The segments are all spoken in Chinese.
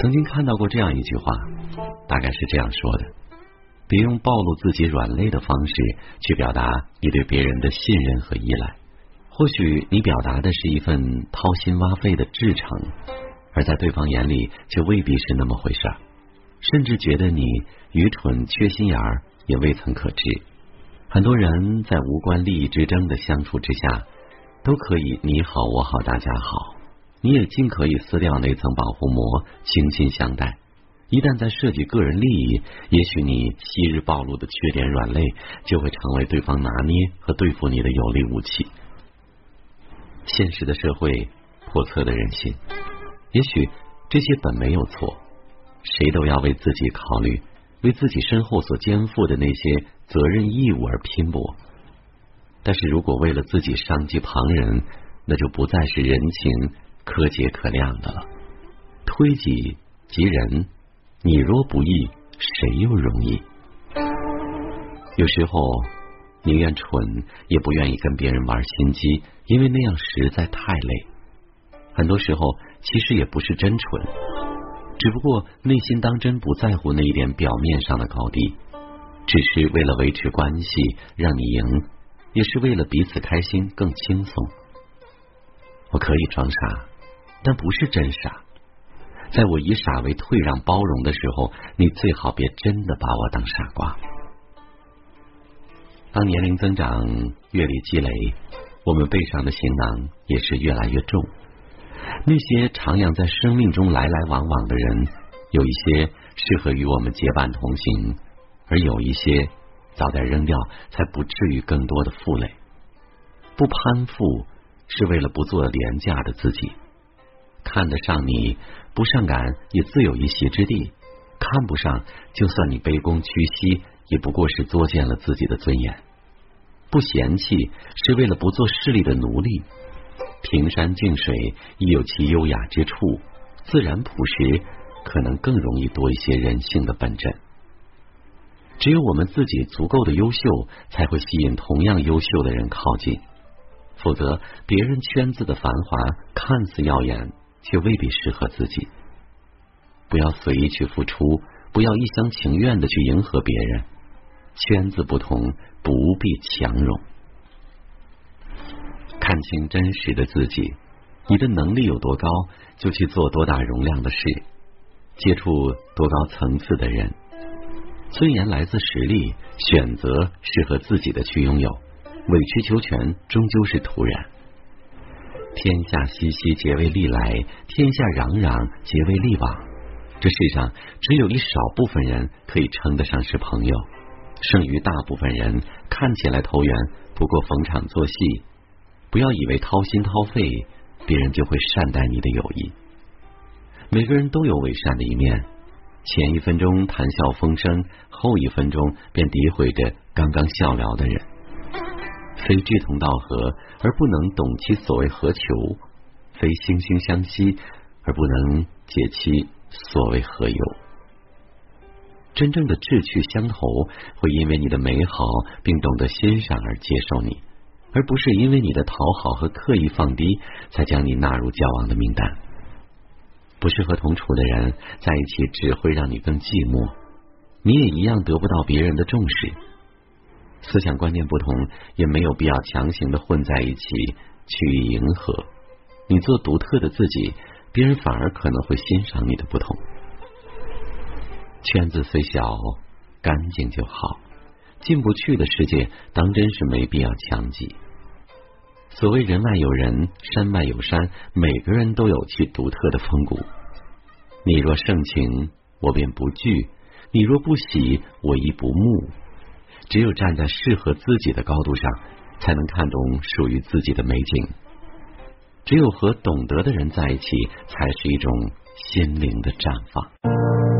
曾经看到过这样一句话，大概是这样说的：别用暴露自己软肋的方式去表达你对别人的信任和依赖。或许你表达的是一份掏心挖肺的至诚，而在对方眼里却未必是那么回事儿，甚至觉得你愚蠢、缺心眼儿也未曾可知。很多人在无关利益之争的相处之下，都可以你好我好大家好，你也尽可以撕掉那层保护膜，倾心相待。一旦在涉及个人利益，也许你昔日暴露的缺点软肋，就会成为对方拿捏和对付你的有力武器。现实的社会，叵测的人心，也许这些本没有错，谁都要为自己考虑，为自己身后所肩负的那些责任义务而拼搏。但是如果为了自己伤及旁人，那就不再是人情可解可量的了。推己及人，你若不易，谁又容易？有时候。宁愿蠢，也不愿意跟别人玩心机，因为那样实在太累。很多时候，其实也不是真蠢，只不过内心当真不在乎那一点表面上的高低，只是为了维持关系，让你赢，也是为了彼此开心更轻松。我可以装傻，但不是真傻。在我以傻为退让包容的时候，你最好别真的把我当傻瓜。当年龄增长，阅历积累，我们背上的行囊也是越来越重。那些徜徉在生命中来来往往的人，有一些适合与我们结伴同行，而有一些早该扔掉，才不至于更多的负累。不攀附是为了不做廉价的自己。看得上你，不上赶也自有一席之地；看不上，就算你卑躬屈膝。也不过是作践了自己的尊严，不嫌弃是为了不做势力的奴隶。平山静水亦有其优雅之处，自然朴实可能更容易多一些人性的本真。只有我们自己足够的优秀，才会吸引同样优秀的人靠近。否则，别人圈子的繁华看似耀眼，却未必适合自己。不要随意去付出，不要一厢情愿的去迎合别人。圈子不同，不必强融。看清真实的自己，你的能力有多高，就去做多大容量的事，接触多高层次的人。尊严来自实力，选择适合自己的去拥有。委曲求全，终究是徒然。天下熙熙，皆为利来；天下攘攘，皆为利往。这世上只有一少部分人可以称得上是朋友。剩余大部分人看起来投缘，不过逢场作戏。不要以为掏心掏肺，别人就会善待你的友谊。每个人都有伪善的一面，前一分钟谈笑风生，后一分钟便诋毁着刚刚笑聊的人。非志同道合而不能懂其所谓何求，非惺惺相惜而不能解其所谓何由。真正的志趣相投，会因为你的美好并懂得欣赏而接受你，而不是因为你的讨好和刻意放低才将你纳入交往的名单。不适合同处的人在一起，只会让你更寂寞，你也一样得不到别人的重视。思想观念不同，也没有必要强行的混在一起去迎合。你做独特的自己，别人反而可能会欣赏你的不同。圈子虽小，干净就好。进不去的世界，当真是没必要强挤。所谓人外有人，山外有山，每个人都有其独特的风骨。你若盛情，我便不惧；你若不喜，我亦不慕。只有站在适合自己的高度上，才能看懂属于自己的美景。只有和懂得的人在一起，才是一种心灵的绽放。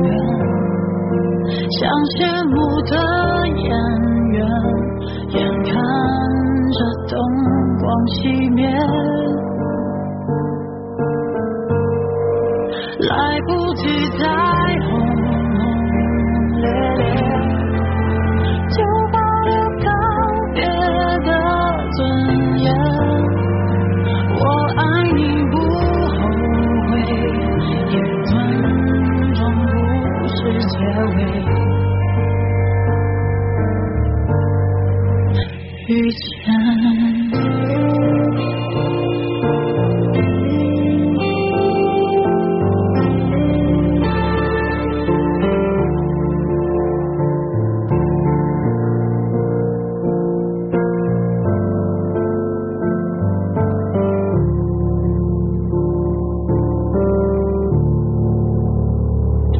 羡慕的演员，眼看着灯光熄灭，来不及再。遇见